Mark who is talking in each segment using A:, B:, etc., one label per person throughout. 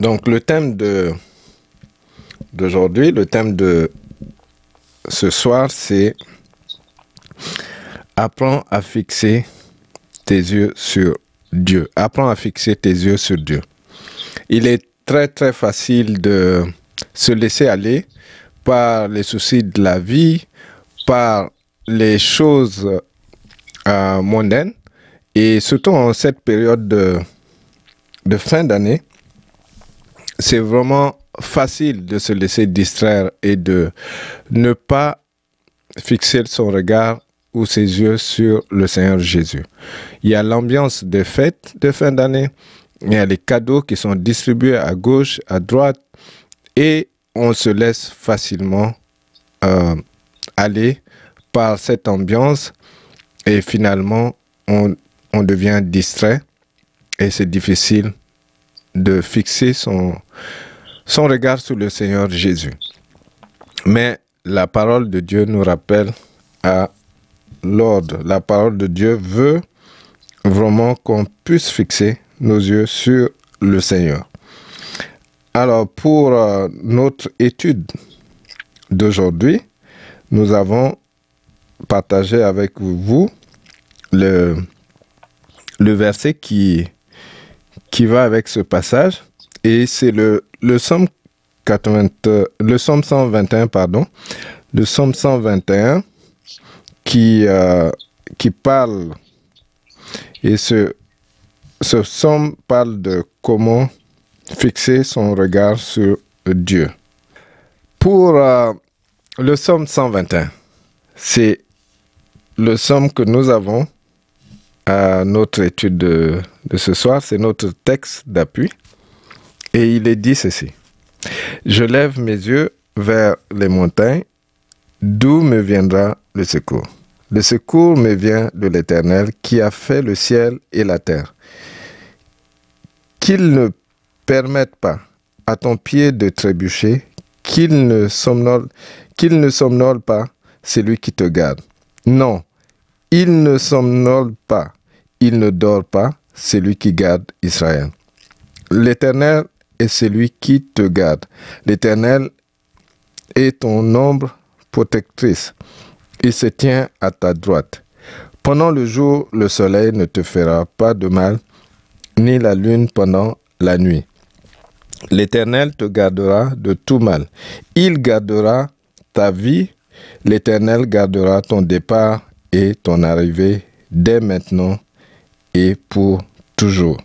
A: Donc le thème de d'aujourd'hui, le thème de ce soir, c'est apprends à fixer tes yeux sur Dieu. Apprends à fixer tes yeux sur Dieu. Il est très très facile de se laisser aller par les soucis de la vie, par les choses euh, mondaines et surtout en cette période de, de fin d'année, c'est vraiment facile de se laisser distraire et de ne pas fixer son regard ou ses yeux sur le Seigneur Jésus. Il y a l'ambiance des fêtes de fin d'année, il y a les cadeaux qui sont distribués à gauche, à droite, et on se laisse facilement euh, aller par cette ambiance et finalement on, on devient distrait et c'est difficile de fixer son, regard sur le Seigneur Jésus. Mais la parole de Dieu nous rappelle à l'ordre. La parole de Dieu veut vraiment qu'on puisse fixer nos yeux sur le Seigneur. Alors, pour euh, notre étude d'aujourd'hui, nous avons partagé avec vous le verset qui, qui va avec ce passage. Et c'est le, le, somme 80, le somme 121, pardon, le somme 121 qui, euh, qui parle, et ce, ce somme parle de comment fixer son regard sur Dieu. Pour euh, le somme 121, c'est le somme que nous avons à notre étude de, ce soir, c'est notre texte d'appui. Et il est dit ceci. Je lève mes yeux vers les montagnes, d'où me viendra le secours. Le secours me vient de l'Éternel qui a fait le ciel et la terre. Qu'il ne permette pas à ton pied de trébucher, qu'il ne somnole, qu'il ne somnole pas celui qui te garde. Non, il ne somnole pas, il ne dort pas, celui qui garde Israël. L'Éternel est celui qui te garde. L'Éternel est ton ombre protectrice. Il se tient à ta droite. Pendant le jour, le soleil ne te fera pas de mal, ni la lune pendant la nuit. L'Éternel te gardera de tout mal. Il gardera ta vie. L'Éternel gardera ton départ et ton arrivée dès maintenant et pour toujours.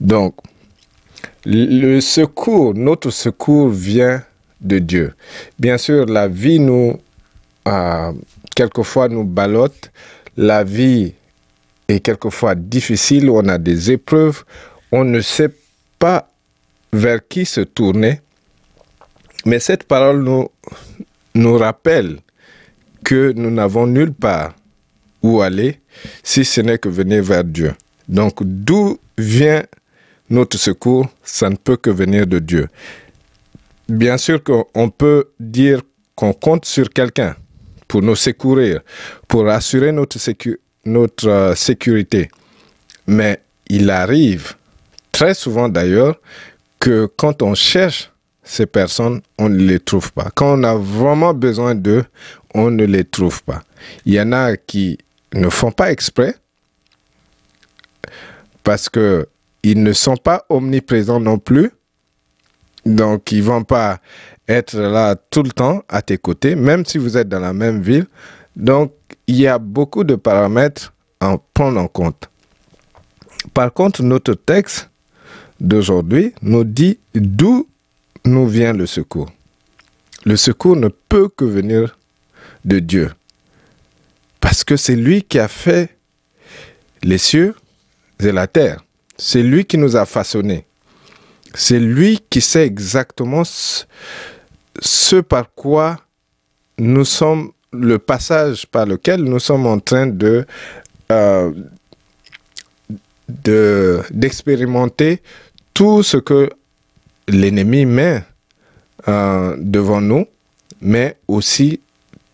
A: Donc, le secours, notre secours vient de Dieu. Bien sûr, la vie nous, euh, quelquefois nous ballotte. La vie est quelquefois difficile. On a des épreuves. On ne sait pas vers qui se tourner. Mais cette parole nous, nous rappelle que nous n'avons nulle part où aller si ce n'est que venir vers Dieu. Donc d'où vient notre secours Ça ne peut que venir de Dieu. Bien sûr qu'on peut dire qu'on compte sur quelqu'un pour nous secourir, pour assurer notre, notre euh, sécurité. Mais il arrive, très souvent d'ailleurs, que quand on cherche ces personnes, on ne les trouve pas. Quand on a vraiment besoin d'eux, on ne les trouve pas. Il y en a qui ne font pas exprès parce que ils ne sont pas omniprésents non plus. Donc, ils vont pas être là tout le temps à tes côtés, même si vous êtes dans la même ville. Donc, il y a beaucoup de paramètres à prendre en compte. Par contre, notre texte d'aujourd'hui nous dit d'où nous vient le secours. Le secours ne peut que venir de Dieu. Parce que c'est lui qui a fait les cieux et la terre. C'est lui qui nous a façonnés. C'est lui qui sait exactement ce, par quoi nous sommes, le passage par lequel nous sommes en train de, euh, d'expérimenter tout ce que l'ennemi met euh, devant nous, mais aussi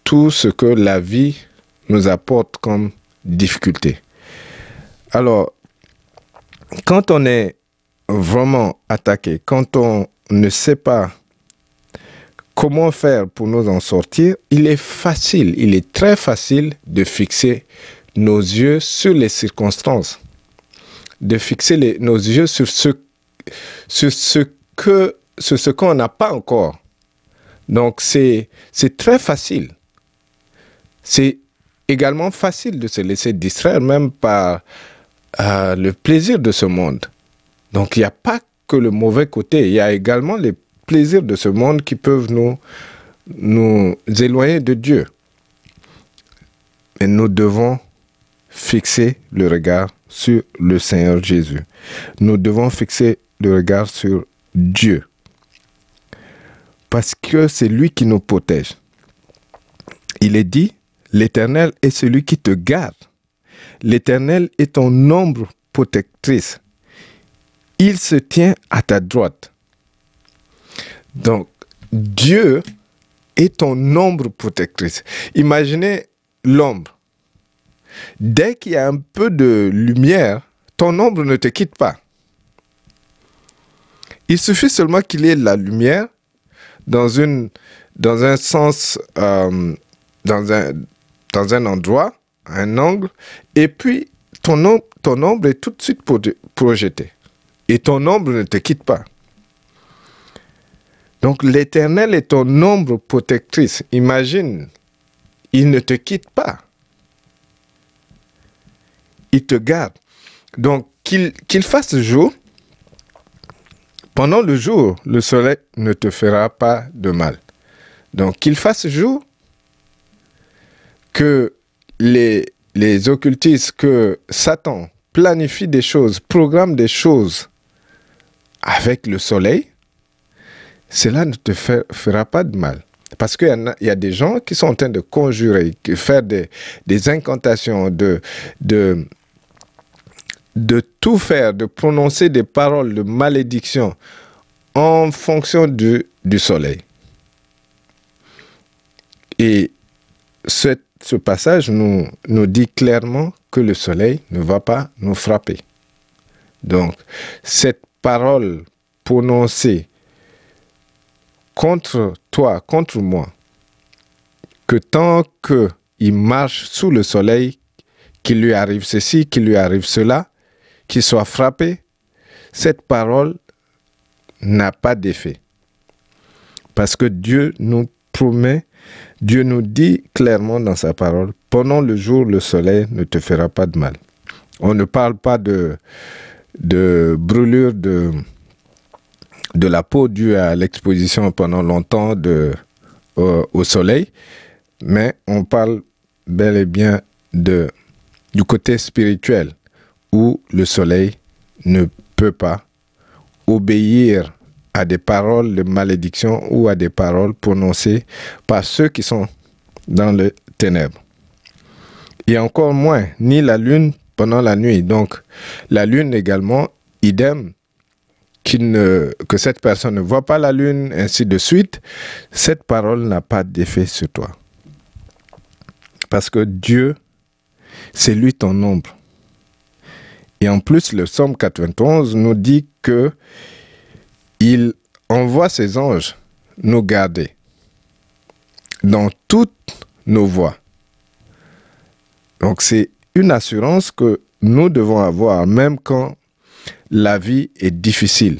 A: tout ce que la vie nous apporte comme difficulté. Alors, quand on est vraiment attaqués, quand on ne sait pas comment faire pour nous en sortir, il est facile, il est très facile de fixer nos yeux sur les circonstances, de fixer nos yeux sur ce, sur ce que, sur ce qu'on n'a pas encore. Donc c'est très facile. C'est également facile de se laisser distraire même par euh, le plaisir de ce monde. Donc il n'y a pas que le mauvais côté, il y a également les plaisirs de ce monde qui peuvent nous, nous éloigner de Dieu. Mais nous devons fixer le regard sur le Seigneur Jésus. Nous devons fixer le regard sur Dieu. Parce que c'est lui qui nous protège. Il est dit, l'Éternel est celui qui te garde. L'Éternel est ton ombre protectrice. Il se tient à ta droite. Donc, Dieu est ton ombre protectrice. Imaginez l'ombre. Dès qu'il y a un peu de lumière, ton ombre ne te quitte pas. Il suffit seulement qu'il y ait la lumière dans un sens, euh, dans, un, dans un endroit, un angle, et puis ton, ombre, est tout de suite projetée. Et ton ombre ne te quitte pas. Donc l'Éternel est ton ombre protectrice. Imagine, il ne te quitte pas. Il te garde. Donc qu'il fasse jour, pendant le jour, le soleil ne te fera pas de mal. Donc qu'il fasse jour, que les, les occultistes, que Satan planifie des choses, programme des choses avec le soleil, cela ne te fera pas de mal. Parce qu'il y, y, a des gens qui sont en train de conjurer, de faire des, des incantations, de, de, de tout faire, de prononcer des paroles de malédiction en fonction du, du soleil. Et ce, ce passage nous, nous dit clairement que le soleil ne va pas nous frapper. Donc, cette parole prononcée contre toi, contre moi, que tant qu'il marche sous le soleil, qu'il lui arrive ceci, qu'il lui arrive cela, qu'il soit frappé, cette parole n'a pas d'effet. Parce que Dieu nous promet, Dieu nous dit clairement dans sa parole, pendant le jour, le soleil ne te fera pas de mal. On ne parle pas de, de brûlure de, de la peau due à l'exposition pendant longtemps de, au soleil, mais on parle bel et bien de, du côté spirituel où le soleil ne peut pas obéir à des paroles de malédiction ou à des paroles prononcées par ceux qui sont dans les ténèbres. Et encore moins, ni la lune pendant la nuit. Donc, la lune également, idem, que cette personne ne voit pas la lune, ainsi de suite, cette parole n'a pas d'effet sur toi. Parce que Dieu, c'est lui ton ombre. Et en plus, le psaume 91 nous dit que il envoie ses anges nous garder dans toutes nos voies. Donc c'est une assurance que nous devons avoir même quand la vie est difficile,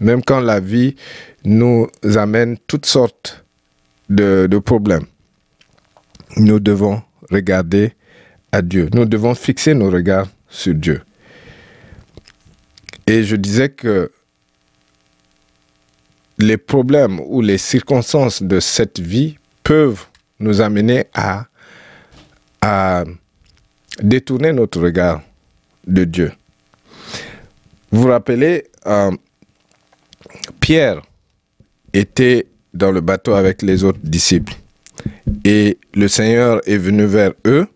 A: même quand la vie nous amène toutes sortes de, problèmes. Nous devons regarder à Dieu. Nous devons fixer nos regards sur Dieu. Et je disais que les problèmes ou les circonstances de cette vie peuvent nous amener à, détourner notre regard de Dieu. Vous vous rappelez, euh, Pierre était dans le bateau avec les autres disciples et le Seigneur est venu vers eux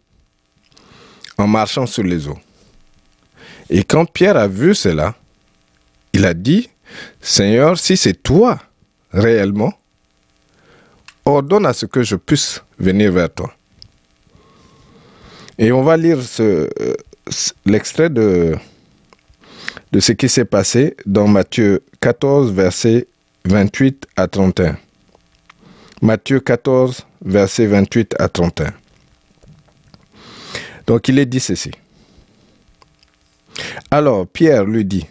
A: en marchant sur les eaux. Et quand Pierre a vu cela, il a dit, Seigneur, si c'est toi réellement, ordonne à ce que je puisse venir vers toi. Et on va lire euh, l'extrait de de ce qui s'est passé dans Matthieu 14, versets 28 à 31. Matthieu 14, versets 28 à 31. Donc il est dit ceci. Alors Pierre lui dit,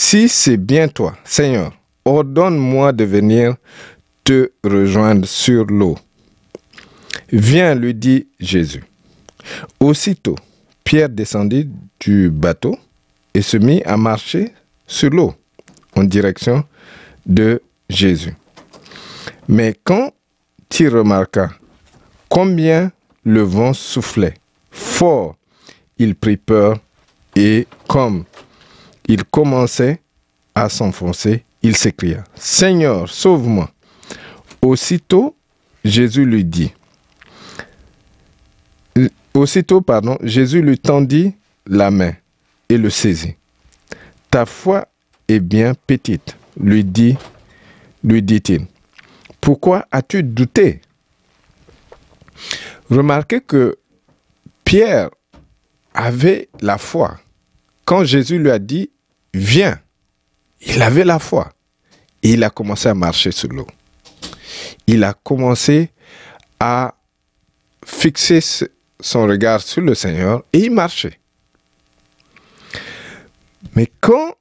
A: Si c'est bien toi, Seigneur, ordonne-moi de venir te rejoindre sur l'eau. Viens, lui dit Jésus. Aussitôt, Pierre descendit du bateau et se mit à marcher sur l'eau en direction de Jésus. Mais quand il remarqua combien le vent soufflait fort, il prit peur et comme il commençait à s'enfoncer, il s'écria, Seigneur, sauve-moi. Aussitôt, Jésus lui dit, Aussitôt, pardon, Jésus lui tendit la main et le saisit. Ta foi est bien petite, lui dit, lui dit-il. Pourquoi as-tu douté? Remarquez que Pierre avait la foi. Quand Jésus lui a dit, viens, il avait la foi. Et il a commencé à marcher sur l'eau. Il a commencé à fixer son regard sur le Seigneur et il marchait. Mais quand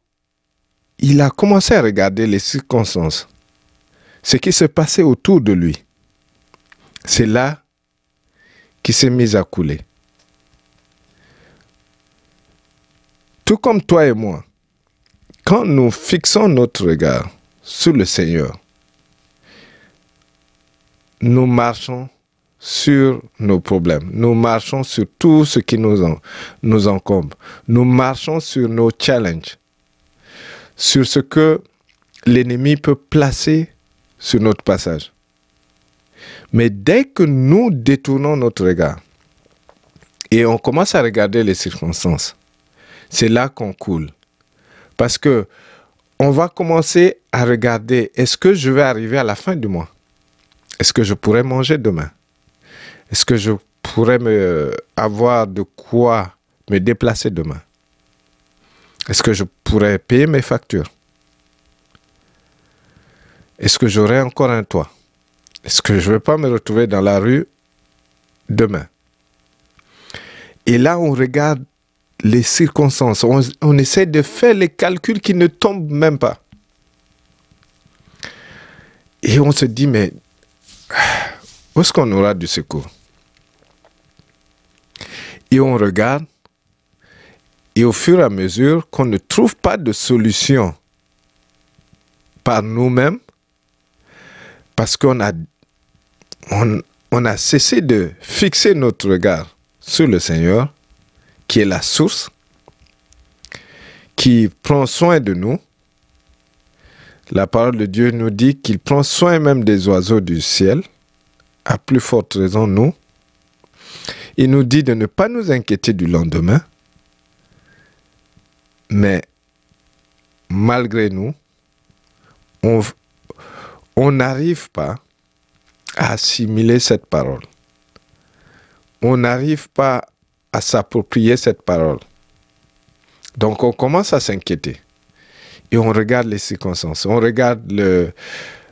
A: il a commencé à regarder les circonstances, ce qui se passait autour de lui, c'est là qu'il s'est mis à couler. Tout comme toi et moi, quand nous fixons notre regard sur le Seigneur, nous marchons sur nos problèmes, nous marchons sur tout ce qui nous, nous encombre, nous marchons sur nos challenges, sur ce que l'ennemi peut placer sur notre passage. Mais dès que nous détournons notre regard et on commence à regarder les circonstances, c'est là qu'on coule. Parce que on va commencer à regarder est-ce que je vais arriver à la fin du mois? Est-ce que je pourrais manger demain? Est-ce que je pourrais me, avoir de quoi me déplacer demain? Est-ce que je pourrais payer mes factures? Est-ce que j'aurai encore un toit? Est-ce que je ne vais pas me retrouver dans la rue demain? Et là, on regarde les circonstances. On, essaie de faire les calculs qui ne tombent même pas. Et on se dit, mais où est-ce qu'on aura du secours? Et on regarde, et au fur et à mesure qu'on ne trouve pas de solution par nous-mêmes, parce qu'on a, on a cessé de fixer notre regard sur le Seigneur, qui est la source, qui prend soin de nous. La parole de Dieu nous dit qu'il prend soin même des oiseaux du ciel, à plus forte raison nous. Il nous dit de ne pas nous inquiéter du lendemain, mais malgré nous, on n'arrive pas à assimiler cette parole. On n'arrive pas à s'approprier cette parole. Donc on commence à s'inquiéter et on regarde les circonstances, on regarde euh,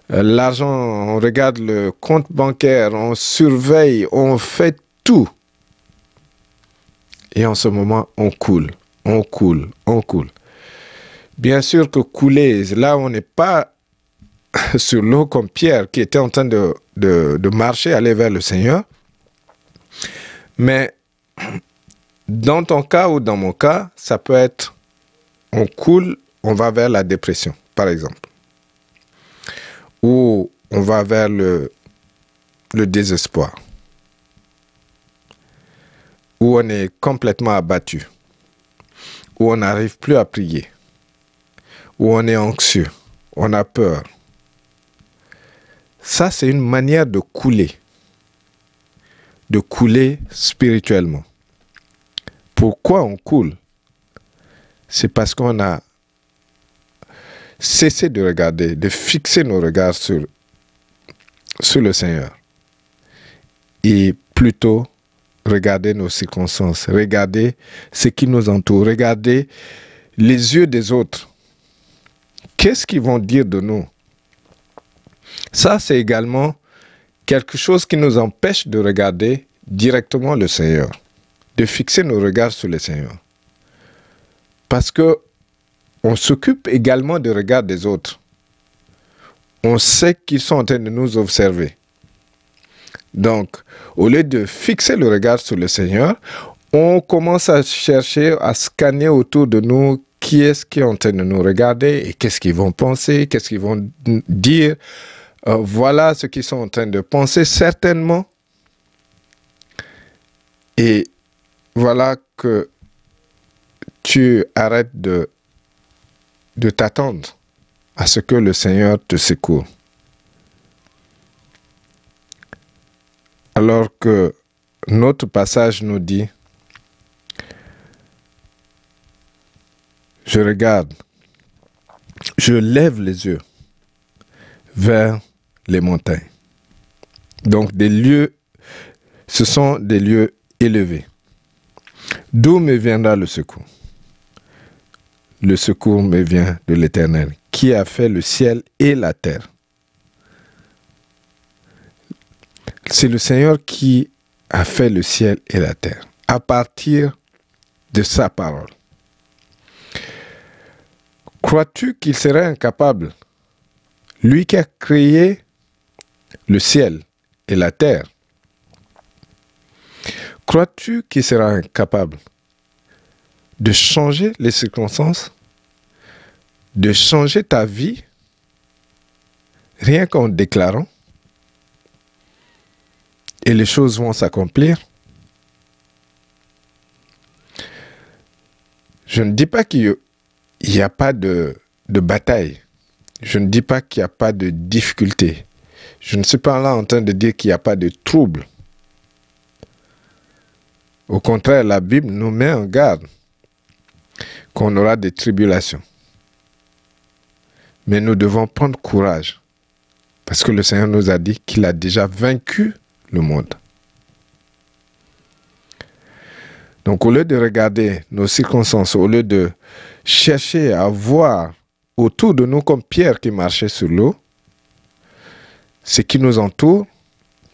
A: l'argent, on regarde le compte bancaire, on surveille, on fait tout. Et en ce moment, on coule, on coule, on coule. Bien sûr que couler, là, on n'est pas sur l'eau comme Pierre qui était en train de, de marcher, aller vers le Seigneur. Mais dans ton cas ou dans mon cas, ça peut être on coule, on va vers la dépression, par exemple. Ou on va vers le, désespoir. Ou on est complètement abattu. Ou on n'arrive plus à prier. Ou on est anxieux. On a peur. Ça, c'est une manière de couler. De couler spirituellement. Pourquoi on coule? C'est parce qu'on a cessé de regarder, de fixer nos regards sur, le Seigneur. Et plutôt regarder nos circonstances, regarder ce qui nous entoure, regarder les yeux des autres. Qu'est-ce qu'ils vont dire de nous? Ça, c'est également quelque chose qui nous empêche de regarder directement le Seigneur, de fixer nos regards sur le Seigneur. Parce que on s'occupe également du regard des autres. On sait qu'ils sont en train de nous observer. Donc, au lieu de fixer le regard sur le Seigneur, on commence à chercher, à scanner autour de nous qui est-ce qui est en train de nous regarder et qu'est-ce qu'ils vont penser, qu'est-ce qu'ils vont dire. Euh, voilà ce qu'ils sont en train de penser certainement. Et voilà que tu arrêtes de, de t'attendre à ce que le Seigneur te secoue. Alors que notre passage nous dit, je regarde, je lève les yeux vers les montagnes. Donc des lieux, ce sont des lieux élevés. D'où me viendra le secours? Le secours me vient de l'Éternel, qui a fait le ciel et la terre. C'est le Seigneur qui a fait le ciel et la terre à partir de sa parole. Crois-tu qu'il serait incapable, lui qui a créé le ciel et la terre, crois-tu qu'il sera incapable de changer les circonstances, de changer ta vie, rien qu'en déclarant et les choses vont s'accomplir? Je ne dis pas qu'il n'y a pas de, de, bataille. Je ne dis pas qu'il n'y a pas de difficulté. Je ne suis pas là en train de dire qu'il n'y a pas de trouble. Au contraire, la Bible nous met en garde qu'on aura des tribulations. Mais nous devons prendre courage parce que le Seigneur nous a dit qu'il a déjà vaincu le monde. Donc au lieu de regarder nos circonstances, au lieu de chercher à voir autour de nous comme Pierre qui marchait sur l'eau, ce qui nous entoure,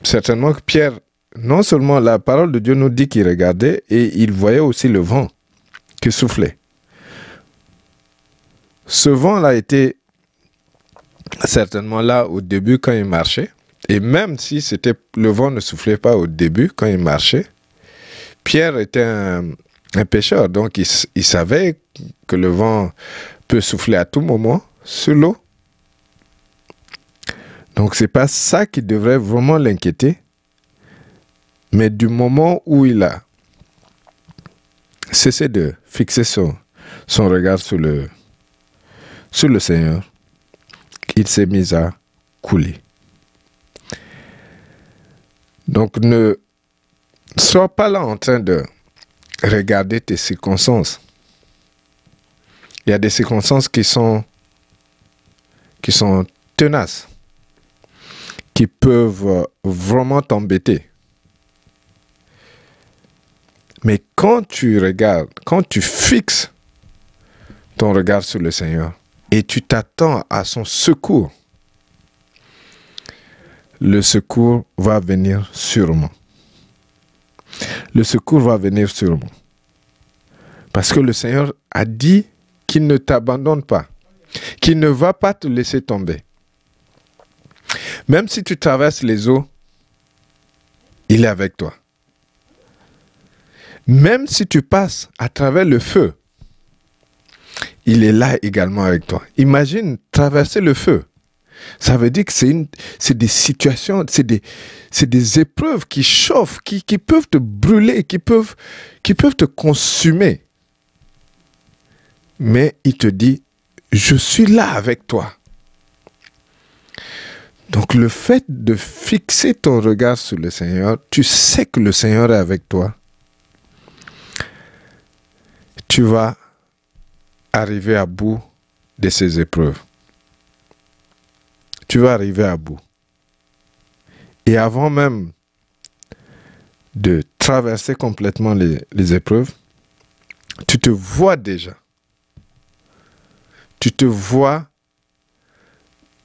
A: certainement que Pierre, non seulement la parole de Dieu nous dit qu'il regardait, et il voyait aussi le vent qui soufflait. Ce vent-là était certainement là au début quand il marchait, et même si c'était le vent ne soufflait pas au début quand il marchait, Pierre était un, pêcheur, donc il, il, savait que le vent peut souffler à tout moment sur l'eau. Donc c'est pas ça qui devrait vraiment l'inquiéter, mais du moment où il a cessé de fixer son, regard sur le, sur le Seigneur, il s'est mis à couler. Donc ne sois pas là en train de regarder tes circonstances. Il y a des circonstances qui sont qui sont tenaces, qui peuvent vraiment t'embêter. Mais quand tu regardes, quand tu fixes ton regard sur le Seigneur et tu t'attends à son secours, le secours va venir sûrement. Le secours va venir sûrement. Parce que le Seigneur a dit qu'il ne t'abandonne pas, qu'il ne va pas te laisser tomber. Même si tu traverses les eaux, il est avec toi. Même si tu passes à travers le feu, il est là également avec toi. Imagine traverser le feu. Ça veut dire que c'est des situations, c'est des, épreuves qui chauffent, qui, qui, peuvent te brûler, qui peuvent, qui peuvent te consumer. Mais il te dit, je suis là avec toi. Donc le fait de fixer ton regard sur le Seigneur, tu sais que le Seigneur est avec toi. Tu vas arriver à bout de ces épreuves tu vas arriver à bout. Et avant même de traverser complètement les, épreuves, tu te vois déjà tu te vois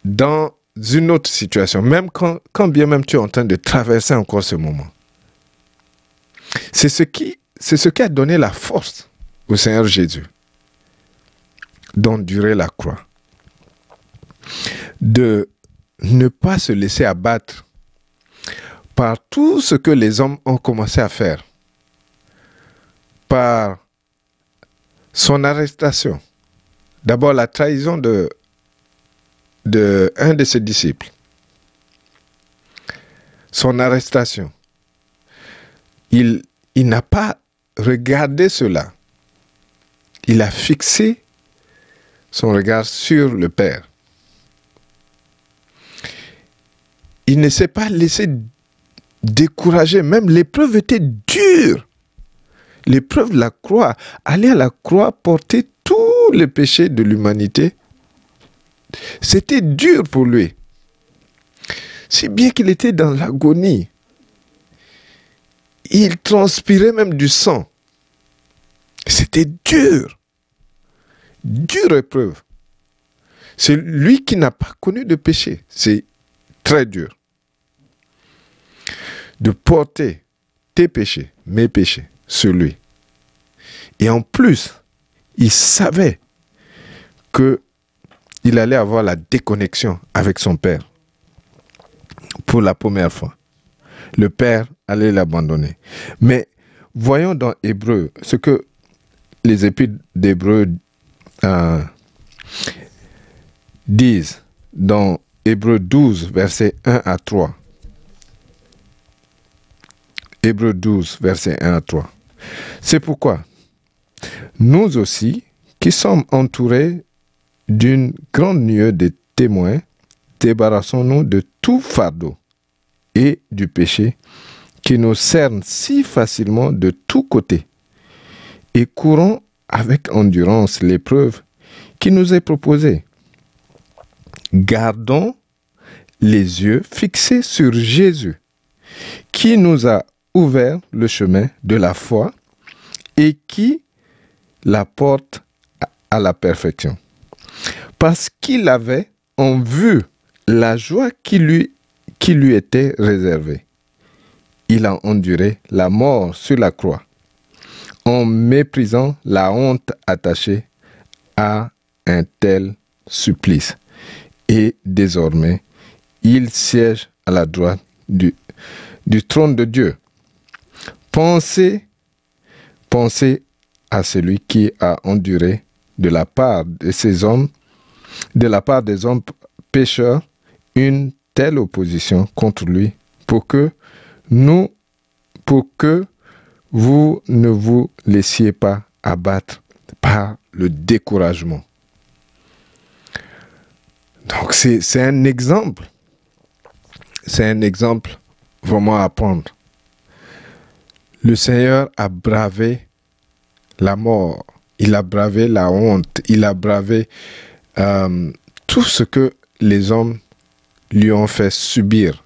A: dans une autre situation, même quand, quand bien même tu es en train de traverser encore ce moment. C'est ce c'est ce qui a donné la force au Seigneur Jésus d'endurer la croix, de ne pas se laisser abattre par tout ce que les hommes ont commencé à faire, par son arrestation, d'abord la trahison de, de un de ses disciples, son arrestation. Il, il n'a pas regardé cela. Il a fixé son regard sur le Père. Il ne s'est pas laissé décourager. Même l'épreuve était dure. L'épreuve de la croix, aller à la croix, porter tous les péchés de l'humanité, c'était dur pour lui. Si bien qu'il était dans l'agonie. Il transpirait même du sang. C'était dur. Dure épreuve. C'est lui qui n'a pas connu de péché. C'est très dur. De porter tes péchés, mes péchés, sur lui. Et en plus, il savait que il allait avoir la déconnexion avec son père pour la première fois. Le père allait l'abandonner. Mais voyons dans Hébreu ce que les épîtres d'Hébreu euh, disent dans Hébreu 12, versets 1 à 3. Hébreu 12, versets 1 à 3. C'est pourquoi nous aussi, qui sommes entourés d'une grande nuée de témoins, débarrassons-nous de tout fardeau et du péché qui nous cerne si facilement de tous côtés et courons avec endurance l'épreuve qui nous est proposée. Gardons les yeux fixés sur Jésus, qui nous a ouvert le chemin de la foi et qui la porte à la perfection. Parce qu'il avait en vue la joie qui lui, était réservée. Il a enduré la mort sur la croix, en méprisant la honte attachée à un tel supplice. Et désormais, il siège à la droite du, trône de Dieu. Pensez, pensez à celui qui a enduré de la part de ces hommes, de la part des hommes pécheurs, une telle opposition contre lui pour que nous, pour que vous ne vous laissiez pas abattre par le découragement. Donc c'est un exemple. C'est un exemple vraiment à prendre. Le Seigneur a bravé la mort, il a bravé la honte, il a bravé euh, tout ce que les hommes lui ont fait subir.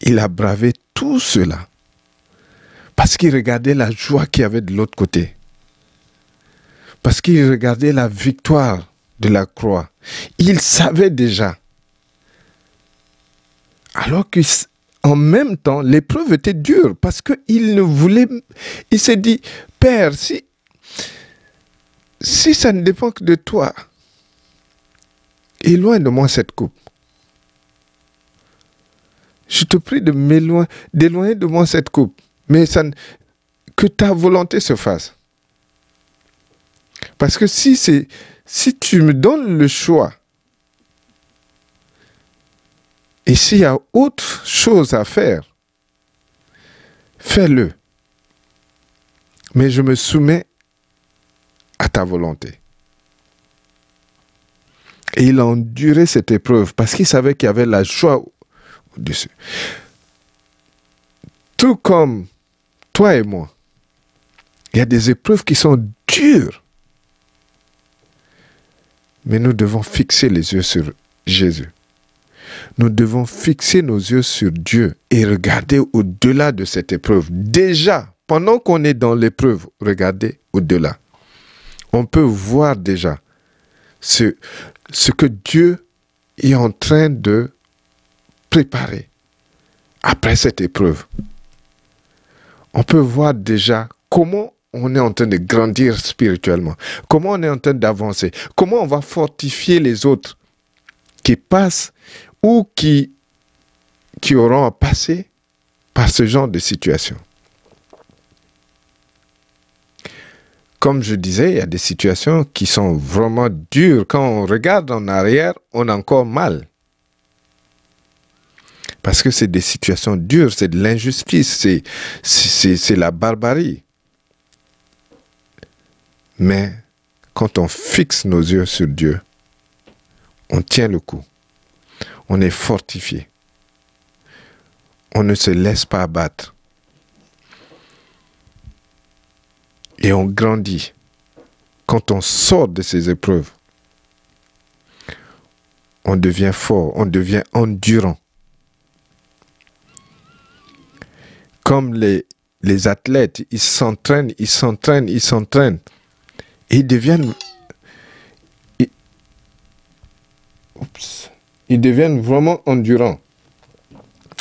A: Il a bravé tout cela. Parce qu'il regardait la joie qu'il y avait de l'autre côté. Parce qu'il regardait la victoire de la croix. Il savait déjà. Alors qu'en même temps, l'épreuve était dure parce qu'il ne voulait. Il s'est dit Père, si si ça ne dépend que de toi, éloigne de moi cette coupe. Je te prie de m'éloigner, d'éloigner de moi cette coupe. Mais que ta volonté se fasse. Parce que si si tu me donnes le choix, et s'il y a autre chose à faire, fais-le. Mais je me soumets à ta volonté. Et il a enduré cette épreuve parce qu'il savait qu'il y avait la joie au-dessus. Tout comme toi et moi, il y a des épreuves qui sont dures. Mais nous devons fixer les yeux sur Jésus. Nous devons fixer nos yeux sur Dieu et regarder au-delà de cette épreuve. Déjà, pendant qu'on est dans l'épreuve, regardez au-delà on peut voir déjà ce, ce que Dieu est en train de préparer après cette épreuve. On peut voir déjà comment on est en train de grandir spirituellement, comment on est en train d'avancer, comment on va fortifier les autres qui passent ou qui, qui auront à passer par ce genre de situation. Comme je disais, il y a des situations qui sont vraiment dures. Quand on regarde en arrière, on a encore mal. Parce que c'est des situations dures, c'est de l'injustice, c'est la barbarie. Mais quand on fixe nos yeux sur Dieu, on tient le coup. On est fortifié. On ne se laisse pas abattre. Et on grandit. Quand on sort de ces épreuves, on devient fort, on devient endurant. Comme les, athlètes, ils s'entraînent, ils s'entraînent, ils s'entraînent. Ils deviennent... ils deviennent vraiment endurants,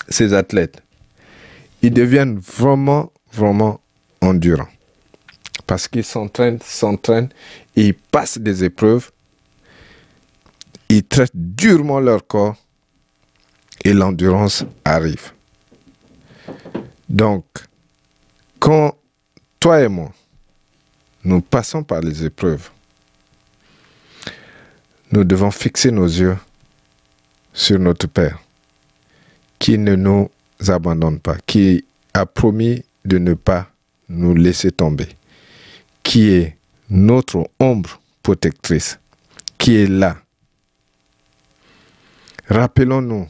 A: ces athlètes. Ils deviennent vraiment, vraiment endurants. Parce qu'ils s'entraînent, s'entraînent, ils passent des épreuves, ils traitent durement leur corps et l'endurance arrive. Donc, quand toi et moi, nous passons par les épreuves, nous devons fixer nos yeux sur notre Père, qui ne nous abandonne pas, qui a promis de ne pas nous laisser tomber, qui est notre ombre protectrice, qui est là. Rappelons-nous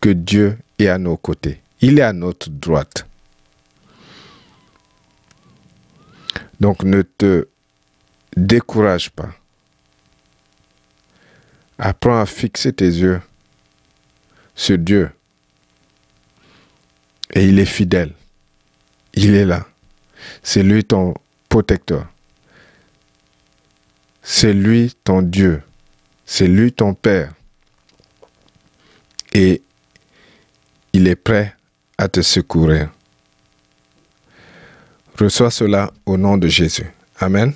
A: que Dieu est à nos côtés. Il est à notre droite. Donc ne te décourage pas. Apprends à fixer tes yeux sur Dieu. Et il est fidèle. Il est là. C'est lui ton protecteur. C'est lui ton Dieu. C'est lui ton Père. Et il est prêt à te secourir. Reçois cela au nom de Jésus. Amen.